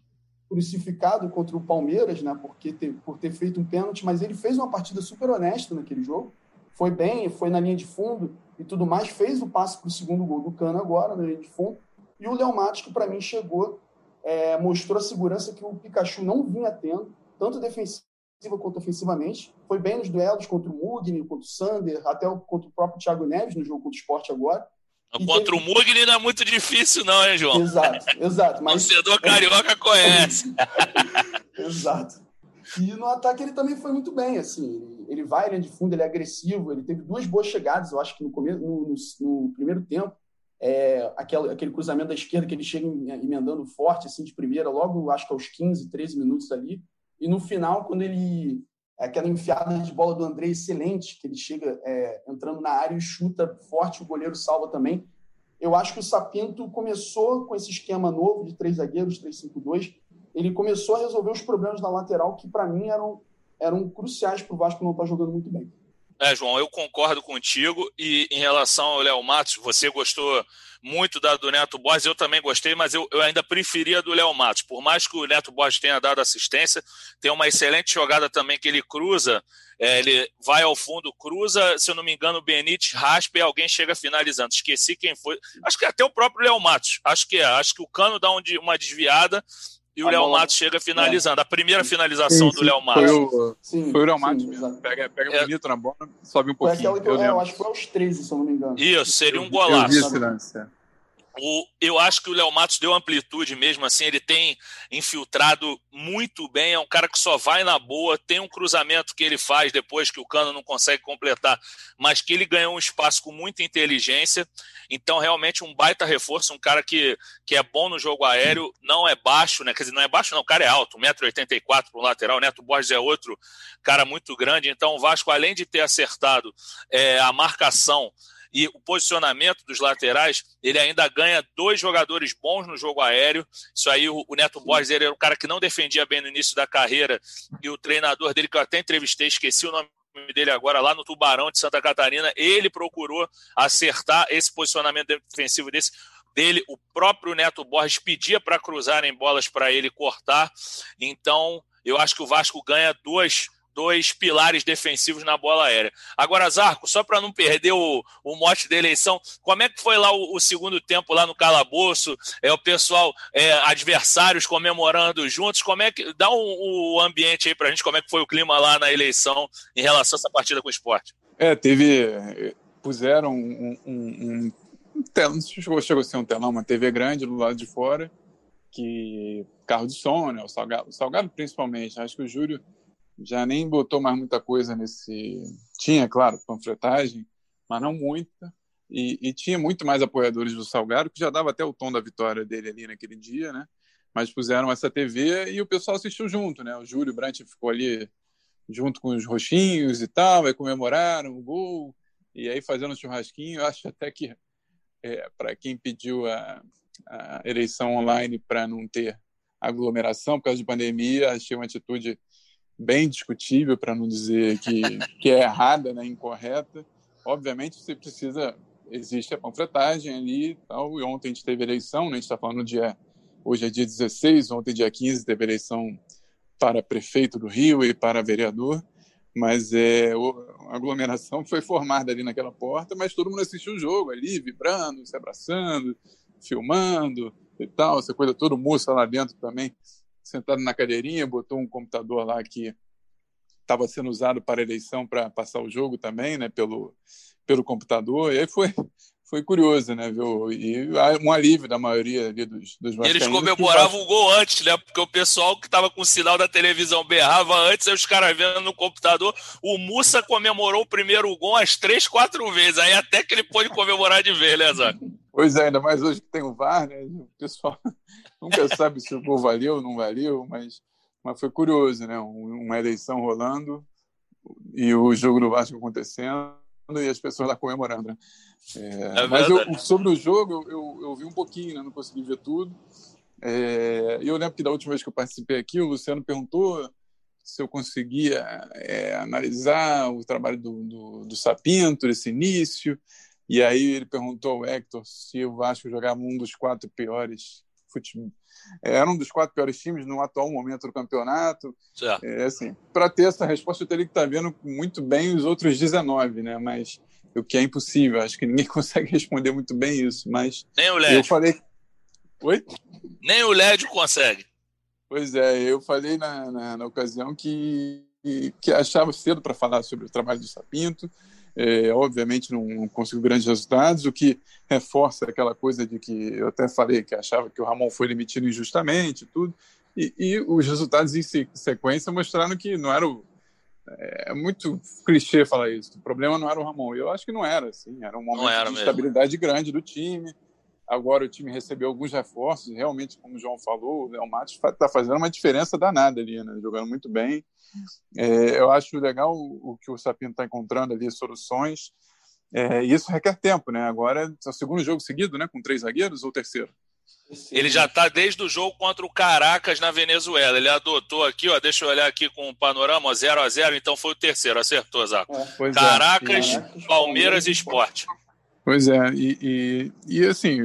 Crucificado contra o Palmeiras, né, porque ter, por ter feito um pênalti, mas ele fez uma partida super honesta naquele jogo. Foi bem, foi na linha de fundo e tudo mais. Fez o passe para o segundo gol do Cano agora, na linha de fundo. E o Léo Matos, para mim chegou é, mostrou a segurança que o Pikachu não vinha tendo, tanto defensiva quanto ofensivamente. Foi bem nos duelos contra o Mugni, contra o Sander, até contra o próprio Thiago Neves no jogo contra o Sport agora. Contra o Mugni não é muito difícil, não, hein, João? Exato, exato. Mas... O torcedor carioca conhece. exato. E no ataque ele também foi muito bem, assim. Ele vai, ele é de fundo, ele é agressivo, ele teve duas boas chegadas, eu acho que no, começo, no, no, no primeiro tempo é, aquele, aquele cruzamento da esquerda que ele chega emendando forte, assim, de primeira, logo, acho que aos 15, 13 minutos ali. E no final, quando ele. Aquela enfiada de bola do André excelente, que ele chega é, entrando na área e chuta forte, o goleiro salva também. Eu acho que o Sapinto começou com esse esquema novo de três zagueiros, 3-5-2. Ele começou a resolver os problemas na lateral que, para mim, eram, eram cruciais para o Vasco não estar tá jogando muito bem. É, João, eu concordo contigo. E em relação ao Léo Matos, você gostou muito da do Neto Borges, eu também gostei, mas eu, eu ainda preferia do Léo Matos. Por mais que o Neto Borges tenha dado assistência, tem uma excelente jogada também que ele cruza, é, ele vai ao fundo, cruza, se eu não me engano, o Benítez raspa e alguém chega finalizando. Esqueci quem foi. Acho que até o próprio Léo Matos. Acho que é. Acho que o Cano dá um, uma desviada e o Léo Matos chega finalizando. É. A primeira finalização sim, sim. do Léo Matos. Foi o, sim, foi o Léo Matos mesmo. Pega, pega é. bonito na bola, sobe um pouquinho. Que eu, eu, eu acho que foi aos 13, se eu não me engano. Isso, seria um golaço. Eu vi esse lance, é. O, eu acho que o Léo Matos deu amplitude mesmo, assim, ele tem infiltrado muito bem, é um cara que só vai na boa, tem um cruzamento que ele faz depois que o Cano não consegue completar, mas que ele ganhou um espaço com muita inteligência, então realmente um baita reforço, um cara que, que é bom no jogo aéreo, não é baixo, né, quer dizer, não é baixo não, o cara é alto, 1,84m para o lateral, Neto Borges é outro cara muito grande, então o Vasco, além de ter acertado é, a marcação e o posicionamento dos laterais, ele ainda ganha dois jogadores bons no jogo aéreo. Isso aí, o, Neto Borges ele era um cara que não defendia bem no início da carreira, e o treinador dele, que eu até entrevistei, esqueci o nome dele agora, lá no Tubarão de Santa Catarina, ele procurou acertar esse posicionamento defensivo desse dele, o próprio Neto Borges pedia para cruzarem bolas para ele cortar. Então, eu acho que o Vasco ganha duas dois pilares defensivos na bola aérea. Agora, Zarco, só para não perder o, o mote da eleição, como é que foi lá o, o segundo tempo lá no calabouço? É o pessoal, é, adversários comemorando juntos. Como é que dá um, o ambiente aí para a gente? Como é que foi o clima lá na eleição em relação a essa partida com o esporte? É, teve puseram um, um, um, um telão, chegou, chegou a ser um telão, uma TV grande do lado de fora que carro de som, né? O Salgado, o Salgado principalmente. Acho que o Júlio já nem botou mais muita coisa nesse. Tinha, claro, panfletagem, mas não muita. E, e, tinha muito mais apoiadores do Salgado, que já dava até o tom da vitória dele ali naquele dia, né? Mas puseram essa TV e o pessoal assistiu junto, né? O Júlio Brandt ficou ali junto com os roxinhos e tal, aí comemoraram o gol, e aí fazendo um churrasquinho. Eu acho até que, é, para quem pediu a, a eleição online para não ter aglomeração por causa de pandemia, achei uma atitude bem discutível, para não dizer que, que é errada, né, incorreta. Obviamente, você precisa, existe a panfletagem ali e tal, e ontem a gente teve eleição, né, a gente está falando dia, hoje é dia 16, ontem dia 15 teve eleição para prefeito do Rio e para vereador, mas é, a aglomeração foi formada ali naquela porta, mas todo mundo assistiu o jogo ali, vibrando, se abraçando, filmando e tal, essa coisa toda, o lá dentro também, sentado na cadeirinha, botou um computador lá que estava sendo usado para eleição para passar o jogo também, né, pelo, pelo computador, e aí foi, foi curioso, né, viu? E um alívio da maioria ali dos, dos Eles comemoravam o gol antes, né? Porque o pessoal que estava com o sinal da televisão berrava antes, aí os caras vendo no computador. O Mussa comemorou o primeiro gol umas três, quatro vezes, aí até que ele pôde comemorar de vez, né, Zé? Pois é, ainda mais hoje que tem o VAR, né? O pessoal nunca sabe se o gol valeu ou não valeu, mas, mas foi curioso, né? Uma eleição rolando e o jogo do Vasco acontecendo e as pessoas lá comemorando. Né? É, é mas eu, sobre o jogo, eu, eu, vi um pouquinho, né? não consegui ver tudo. É, eu lembro que da última vez que eu participei aqui, o Luciano perguntou se eu conseguia é, analisar o trabalho do, do, do Sapinto, esse início. E aí ele perguntou ao Hector se o Vasco jogava um dos quatro piores futebol. É, era um dos quatro piores times no atual momento do campeonato. É, assim, para ter essa resposta, eu teria que estar tá vendo muito bem os outros 19, né? Mas o que é impossível, acho que ninguém consegue responder muito bem isso. Mas Nem o LED. Eu falei. Oi? Nem o LED consegue. Pois é, eu falei na, na, na ocasião que, que achava cedo para falar sobre o trabalho do Sapinto é, obviamente não conseguiu grandes resultados, o que reforça aquela coisa de que eu até falei que achava que o Ramon foi demitido injustamente tudo, e, e os resultados em sequência mostraram que não era o, é, é muito clichê falar isso. O problema não era o Ramon. Eu acho que não era, assim. Era um momento era de estabilidade grande do time. Agora o time recebeu alguns reforços. Realmente, como o João falou, o Léo Matos está fazendo uma diferença danada ali, né? Jogando muito bem. É, eu acho legal o, que o Sapino está encontrando ali, soluções. É, e isso requer tempo, né? Agora é o segundo jogo seguido, né? Com três zagueiros ou terceiro? Ele já está desde o jogo contra o Caracas na Venezuela. Ele adotou aqui, ó, deixa eu olhar aqui com o panorama, 0 a 0 então foi o terceiro, acertou, Zaco. É, Caracas, é. Palmeiras e Esporte. Pois é, e, e, e assim,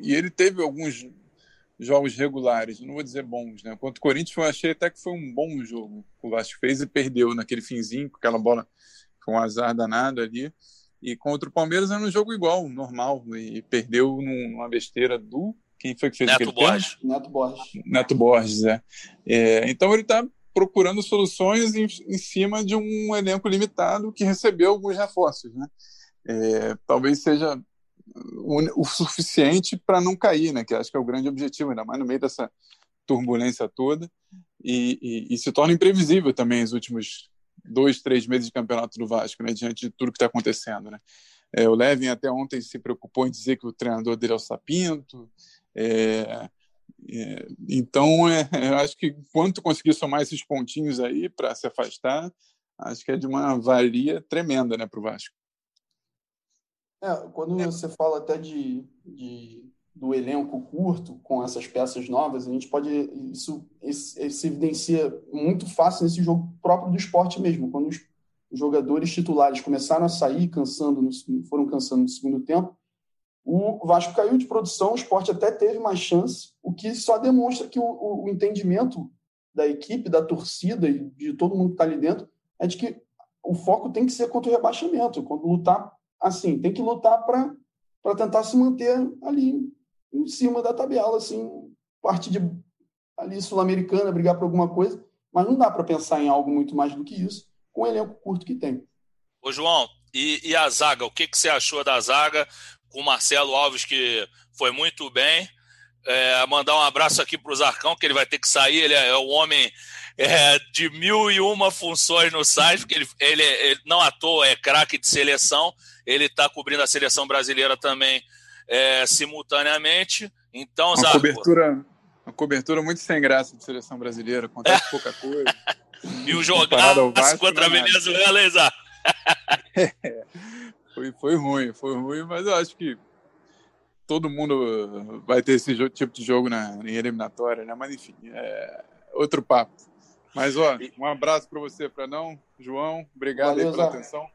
e ele teve alguns jogos regulares, não vou dizer bons, né? Contra o Corinthians eu achei até que foi um bom jogo. O Vasco fez e perdeu naquele finzinho, com aquela bola com um azar danado ali. E contra o Palmeiras era um jogo igual, normal, e perdeu numa besteira do. Quem foi que fez Neto Borges. Neto Borges. Neto Borges, é. é então ele está procurando soluções em, em, cima de um elenco limitado que recebeu alguns reforços, né? É, talvez seja o, suficiente para não cair, né? Que acho que é o grande objetivo, ainda mais no meio dessa turbulência toda. E, e, e se torna imprevisível também os últimos dois, três meses de campeonato do Vasco, né? Diante de tudo que está acontecendo, né? É, o Levin até ontem se preocupou em dizer que o treinador dele é o Sapinto. É, é, então, é, eu acho que quanto conseguir somar esses pontinhos aí para se afastar, acho que é de uma valia tremenda né, para o Vasco. É, quando é. você fala até de, de, do elenco curto, com essas peças novas, a gente pode. Isso, isso, isso evidencia muito fácil nesse jogo próprio do esporte mesmo, quando os jogadores titulares começaram a sair, cansando no, foram cansando no segundo tempo. O Vasco caiu de produção, o esporte até teve mais chance, o que só demonstra que o, o, o entendimento da equipe, da torcida e de todo mundo que está ali dentro é de que o foco tem que ser contra o rebaixamento, quando lutar assim, tem que lutar para tentar se manter ali em cima da tabela, assim, parte de ali sul-americana, brigar por alguma coisa, mas não dá para pensar em algo muito mais do que isso com o elenco curto que tem. Ô João, e, e a zaga, o que, que você achou da zaga com o Marcelo Alves, que foi muito bem, É, mandar um abraço aqui para o Zarcão, que ele vai ter que sair. Ele é, é o homem é, de mil e uma funções no site, porque ele, ele, ele não à toa é craque de seleção. Ele está cobrindo a seleção brasileira também é, simultaneamente. Então, uma cobertura, uma cobertura muito sem graça de seleção brasileira, acontece pouca coisa. e o jogar contra a Venezuela, exato. é, foi, foi ruim, foi ruim, mas eu acho que todo mundo vai ter esse tipo de jogo na, em eliminatória, né? Mas enfim, é outro papo. Mas ó, um abraço para você, para não, João. Obrigado Valeu, aí pela Zé. atenção.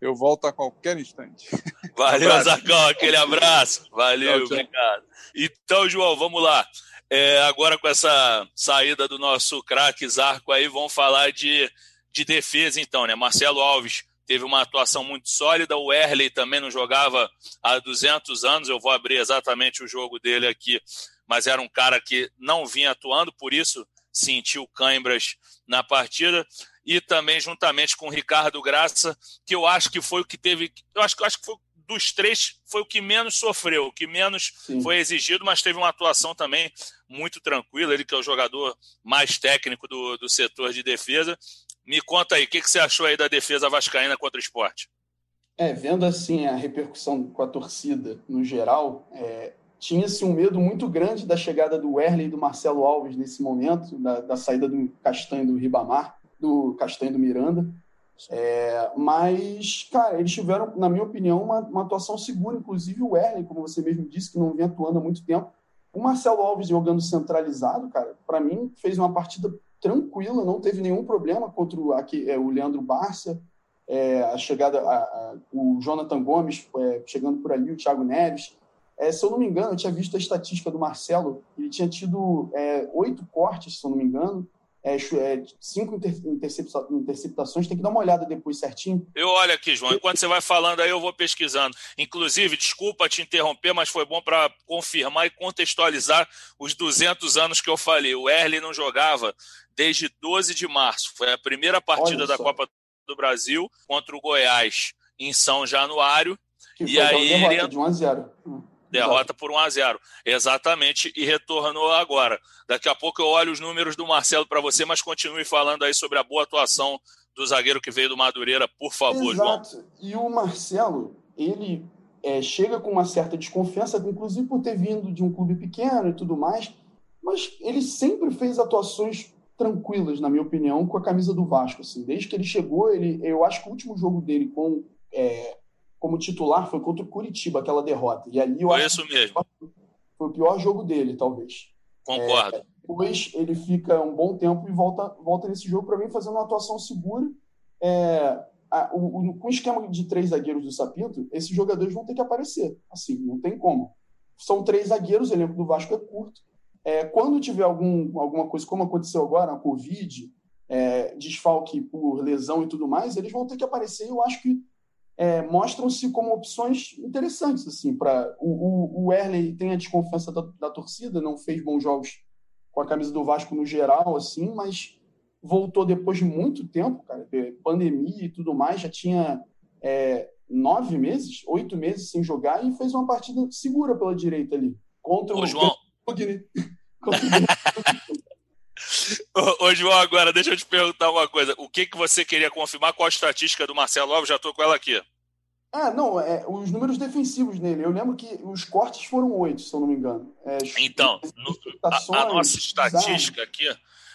Eu volto a qualquer instante. Valeu, um Zacão, aquele abraço. Valeu, tchau, tchau. obrigado. Então, João, vamos lá. É, agora com essa saída do nosso craque Zarco aí, vamos falar de, de defesa então, né? Marcelo Alves teve uma atuação muito sólida, o Erley também não jogava há 200 anos, eu vou abrir exatamente o jogo dele aqui, mas era um cara que não vinha atuando, por isso sentiu cãibras na partida e também juntamente com o Ricardo Graça, que eu acho que foi o que teve, eu acho, eu acho que foi dos três foi o que menos sofreu, o que menos Sim. foi exigido, mas teve uma atuação também muito tranquila. Ele que é o jogador mais técnico do, do setor de defesa. Me conta aí, o que, que você achou aí da defesa vascaína contra o esporte? É, vendo assim a repercussão com a torcida no geral, é, tinha-se um medo muito grande da chegada do Werley e do Marcelo Alves nesse momento, da, da saída do Castanho do Ribamar, do Castanho do Miranda. É, mas, cara, eles tiveram, na minha opinião, uma, uma atuação segura. Inclusive o Werley, como você mesmo disse, que não vem atuando há muito tempo. O Marcelo Alves jogando centralizado, cara, para mim fez uma partida tranquila, não teve nenhum problema contra o, aqui, é, o Leandro Barça, é, a chegada, a, a, o Jonathan Gomes é, chegando por ali, o Thiago Neves. É, se eu não me engano, eu tinha visto a estatística do Marcelo, ele tinha tido é, oito cortes, se eu não me engano, é, é, cinco intercepta interceptações, tem que dar uma olhada depois certinho. Eu olho aqui, João, enquanto você vai falando aí, eu vou pesquisando. Inclusive, desculpa te interromper, mas foi bom para confirmar e contextualizar os 200 anos que eu falei. O Erle não jogava desde 12 de março. Foi a primeira partida da Copa do Brasil contra o Goiás em São Januário. Que e aí ele de 1 a 0. Derrota por 1 a 0 Exatamente, e retornou agora. Daqui a pouco eu olho os números do Marcelo para você, mas continue falando aí sobre a boa atuação do zagueiro que veio do Madureira, por favor, Exato. João. E o Marcelo, ele é, chega com uma certa desconfiança, inclusive por ter vindo de um clube pequeno e tudo mais, mas ele sempre fez atuações tranquilas, na minha opinião, com a camisa do Vasco. Assim. Desde que ele chegou, ele, eu acho que o último jogo dele com é, como titular foi contra o Curitiba, aquela derrota. E ali eu foi acho isso mesmo. foi o pior jogo dele, talvez. Concordo. É, depois ele fica um bom tempo e volta, volta nesse jogo para mim fazendo uma atuação segura. É, a, o, o, com o esquema de três zagueiros do Sapinto, esses jogadores vão ter que aparecer. Assim, não tem como. São três zagueiros, o elenco do Vasco é curto. É, quando tiver algum, alguma coisa, como aconteceu agora, a Covid, é, desfalque por lesão e tudo mais, eles vão ter que aparecer. Eu acho que é, mostram-se como opções interessantes assim para o, o, o Erley tem a desconfiança da, da, torcida não fez bons jogos com a camisa do Vasco no geral assim mas voltou depois de muito tempo cara pandemia e tudo mais já tinha é, nove meses oito meses sem jogar e fez uma partida segura pela direita ali contra Ô, o João Ô, João, agora deixa eu te perguntar uma coisa. O que, que você queria confirmar? Qual a estatística do Marcelo Alves? Já estou com ela aqui. Ah, não, é, os números defensivos nele. Eu lembro que os cortes foram oito, se eu não me engano. É, então, no, a, a, nossa estatística aqui,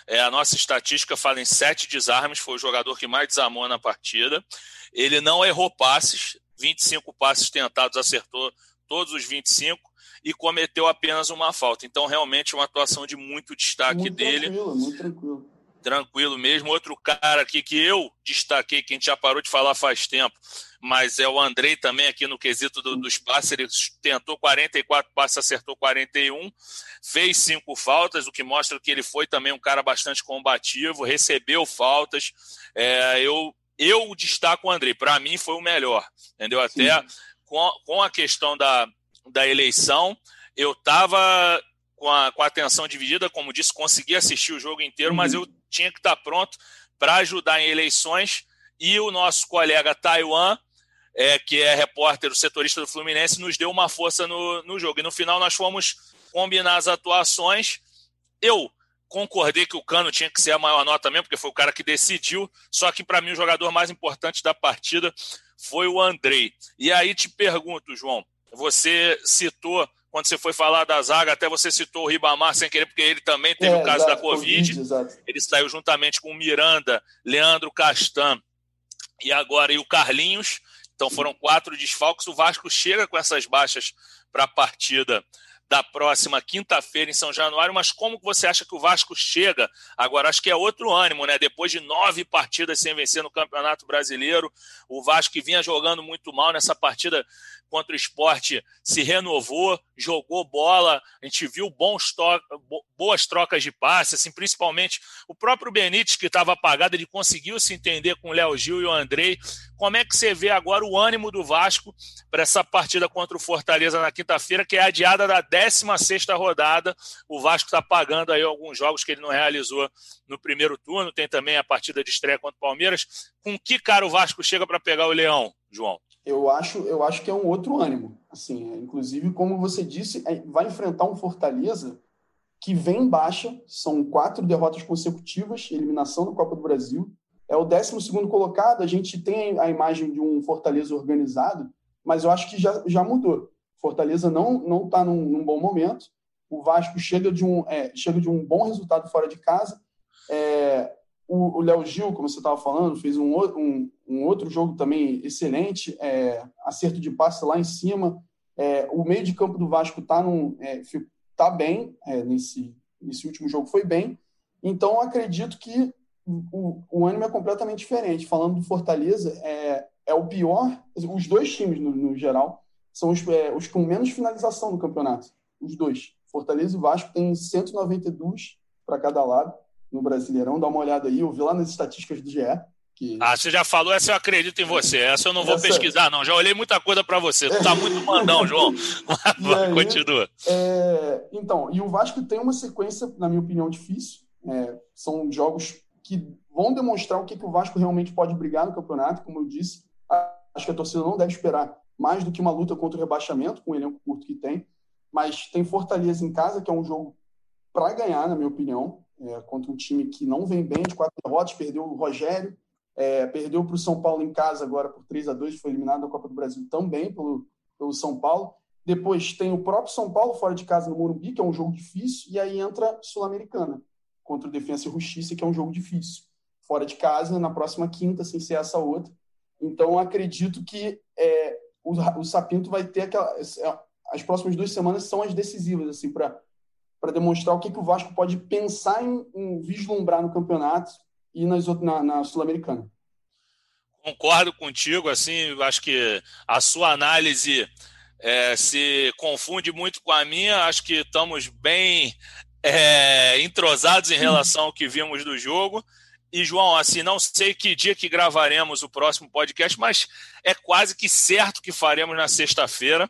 é, a nossa estatística fala em sete desarmes, foi o jogador que mais desarmou na partida. Ele não errou passes, 25 passes tentados, acertou todos os 25 e cometeu apenas uma falta. Então, realmente, uma atuação de muito destaque muito dele. Tranquilo, muito tranquilo. Tranquilo mesmo. Outro cara aqui que eu destaquei, que a gente já parou de falar faz tempo, mas é o Andrei também aqui no quesito do, dos passes. Ele tentou 44 passes, acertou 41, fez cinco faltas, o que mostra que ele foi também um cara bastante combativo, recebeu faltas. É, eu, eu destaco o Andrei, para mim foi o melhor, entendeu? Até com, com a questão da, da eleição, eu estava com a, com a atenção dividida, como disse, consegui assistir o jogo inteiro, uhum. mas eu tinha que estar pronto para ajudar em eleições. E o nosso colega Taiwan, é, que é repórter, o setorista do Fluminense, nos deu uma força no, no jogo. E no final nós fomos combinar as atuações, eu concordei que o Cano tinha que ser a maior nota mesmo, porque foi o cara que decidiu. Só que para mim o jogador mais importante da partida foi o Andrei. E aí te pergunto, João, você citou quando você foi falar da zaga, até você citou o Ribamar sem querer, porque ele também teve é, o caso exato, da Covid. COVID ele saiu juntamente com o Miranda, Leandro Castan e agora e o Carlinhos. Então foram quatro desfalques. O Vasco chega com essas baixas para a partida da próxima quinta-feira em São Januário, mas como você acha que o Vasco chega? Agora, acho que é outro ânimo, né? Depois de nove partidas sem vencer no Campeonato Brasileiro, o Vasco que vinha jogando muito mal nessa partida contra o esporte se renovou, jogou bola, a gente viu bons boas trocas de passe, assim, principalmente o próprio Benítez, que estava apagado, ele conseguiu se entender com o Léo Gil e o Andrei. Como é que você vê agora o ânimo do Vasco para essa partida contra o Fortaleza na quinta-feira, que é adiada da 16 rodada? O Vasco está pagando aí alguns jogos que ele não realizou no primeiro turno, tem também a partida de estreia contra o Palmeiras. Com que cara o Vasco chega para pegar o Leão, João? Eu acho, eu acho que é um outro ânimo. Assim, é, inclusive, como você disse, é, vai enfrentar um Fortaleza que vem em baixa, são quatro derrotas consecutivas, eliminação da Copa do Brasil. É o 12 colocado, a gente tem a imagem de um Fortaleza organizado, mas eu acho que já, já mudou. Fortaleza não está num, num, bom momento. O Vasco chega de um é, chega de um bom resultado fora de casa. É, o Léo Gil, como você estava falando, fez um, um, um, outro jogo também excelente, é, acerto de passe lá em cima. É, o meio de campo do Vasco está é, tá bem, é, nesse, nesse último jogo foi bem. Então, acredito que o, o ânimo é completamente diferente. Falando do Fortaleza, é, é o pior, os dois times, no, no geral, são os, é, os com menos finalização no campeonato. Os dois. Fortaleza e Vasco têm 192 para cada lado no Brasileirão. Dá uma olhada aí, eu vi lá nas estatísticas do GE. Que... Ah, você já falou, essa eu acredito em você. Essa eu não vou essa... pesquisar, não. Já olhei muita coisa para você. Tu tá muito mandão, João. aí, Continua. É... Então, e o Vasco tem uma sequência, na minha opinião, difícil. É... São jogos que vão demonstrar o que, que o Vasco realmente pode brigar no campeonato. Como eu disse, acho que a torcida não deve esperar mais do que uma luta contra o rebaixamento, com o elenco curto que tem. Mas tem Fortaleza em casa, que é um jogo para ganhar, na minha opinião é, contra um time que não vem bem, de quatro derrotas, perdeu o Rogério, é, perdeu para o São Paulo em casa agora por 3 a 2 foi eliminado da Copa do Brasil também pelo, pelo São Paulo. Depois tem o próprio São Paulo fora de casa no Morumbi, que é um jogo difícil, e aí entra Sul-Americana contra o Defensa e Justiça, que é um jogo difícil. Fora de casa, na próxima quinta, sem ser essa outra. Então, acredito que é, o, o Sapinto vai ter aquela. As próximas duas semanas são as decisivas, assim, para para demonstrar o que, que o Vasco pode pensar em, em vislumbrar no campeonato e nas, na, na Sul-Americana. Concordo contigo, assim, acho que a sua análise é, se confunde muito com a minha, acho que estamos bem é, entrosados em relação ao que vimos do jogo. E, João, assim, não sei que dia que gravaremos o próximo podcast, mas é quase que certo que faremos na sexta-feira,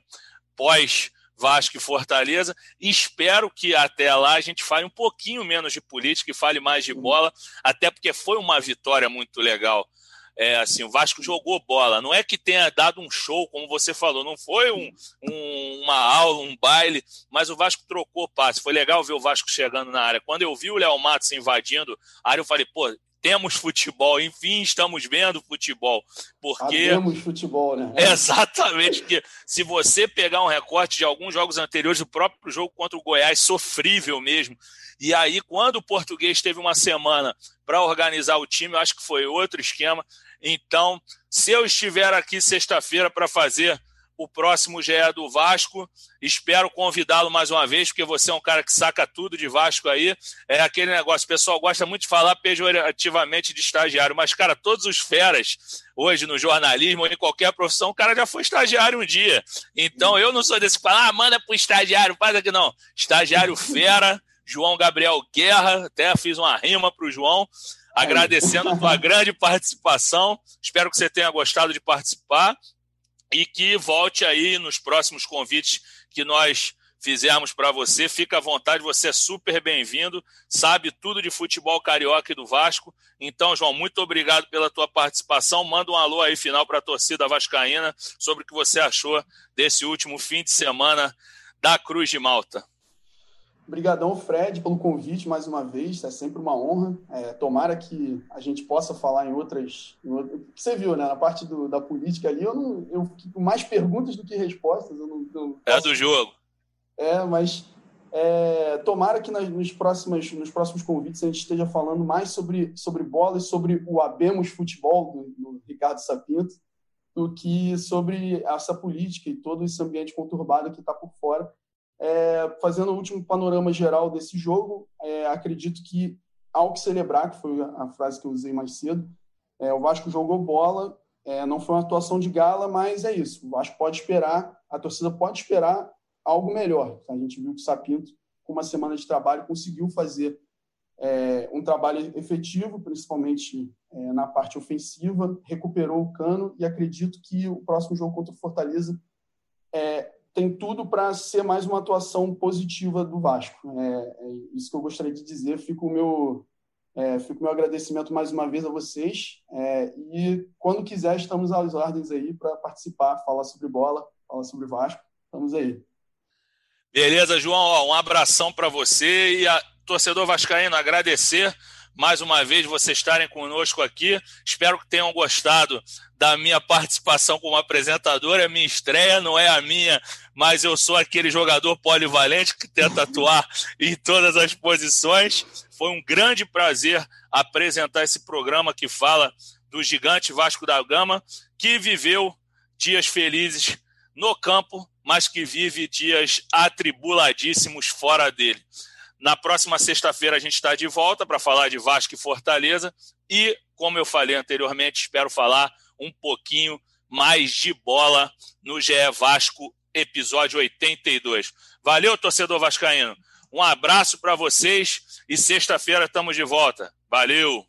pós Vasco e Fortaleza. Espero que até lá a gente fale um pouquinho menos de política e fale mais de bola, até porque foi uma vitória muito legal. É, assim, o Vasco jogou bola. Não é que tenha dado um show, como você falou, não foi um, um, uma aula, um baile, mas o Vasco trocou passe. Foi legal ver o Vasco chegando na área. Quando eu vi o Léo Matos invadindo a área, eu falei, pô, temos futebol, enfim, estamos vendo futebol. Porque. Temos futebol, né? Exatamente, porque se você pegar um recorte de alguns jogos anteriores, o próprio jogo contra o Goiás, sofrível mesmo. E aí, quando o português teve uma semana para organizar o time, eu acho que foi outro esquema. Então, se eu estiver aqui sexta-feira para fazer o próximo GE é do Vasco. Espero convidá-lo mais uma vez, porque você é um cara que saca tudo de Vasco aí. É aquele negócio, o pessoal gosta muito de falar pejorativamente de estagiário, mas, cara, todos os feras hoje no jornalismo ou em qualquer profissão, o cara já foi estagiário um dia. Então eu não sou desse que fala, ah, manda pro estagiário, faz aqui não. Estagiário fera, João Gabriel Guerra, até fiz uma rima pro João agradecendo a tua grande participação. Espero que você tenha gostado de participar e que volte aí nos próximos convites que nós fizermos para você. Fica à vontade, você é super bem-vindo, sabe tudo de futebol carioca e do Vasco. Então, João, muito obrigado pela tua participação. Manda um alô aí final para a torcida vascaína sobre o que você achou desse último fim de semana da Cruz de Malta. Obrigadão, Fred, pelo convite mais uma vez. É sempre uma honra. É, tomara que a gente possa falar em outras. Em outras... Você viu, né? Na parte do, da política ali, eu não, eu fico mais perguntas do que respostas. Eu não, não É do jogo. É, mas é, tomara que nas, nos, próximos, nos próximos convites a gente esteja falando mais sobre, sobre bola e sobre o Abemos Futebol do, do Ricardo Sapinto do que sobre essa política e todo esse ambiente conturbado que está por fora é, fazendo o último panorama geral desse jogo, é, acredito que ao que celebrar, que foi a frase que eu usei mais cedo, é, o Vasco jogou bola, é, não foi uma atuação de gala, mas é isso. O Vasco pode esperar, a torcida pode esperar algo melhor. A gente viu que o Sapinto, com uma semana de trabalho, conseguiu fazer é, um trabalho efetivo, principalmente é, na parte ofensiva, recuperou o cano e acredito que o próximo jogo contra o Fortaleza é, tem tudo para ser mais uma atuação positiva do Vasco. É, é, isso que eu gostaria de dizer. Fico o meu, é, fico meu agradecimento mais uma vez a vocês. É, e quando quiser, estamos às ordens aí para participar, falar sobre bola, falar sobre Vasco. Estamos aí. Beleza, João. um abração para você e a torcedor vascaíno agradecer mais uma vez vocês estarem conosco aqui. Espero que tenham gostado da minha participação como apresentador. É minha estreia, não é a minha, mas eu sou aquele jogador polivalente que tenta atuar em todas as posições. Foi um grande prazer apresentar esse programa que fala do gigante Vasco da Gama, que viveu dias felizes no campo, mas que vive dias atribuladíssimos fora dele. Na próxima sexta-feira a gente está de volta para falar de Vasco e Fortaleza. E, como eu falei anteriormente, espero falar um pouquinho mais de bola no GE Vasco, episódio 82. Valeu, torcedor vascaíno. Um abraço para vocês e sexta-feira estamos de volta. Valeu!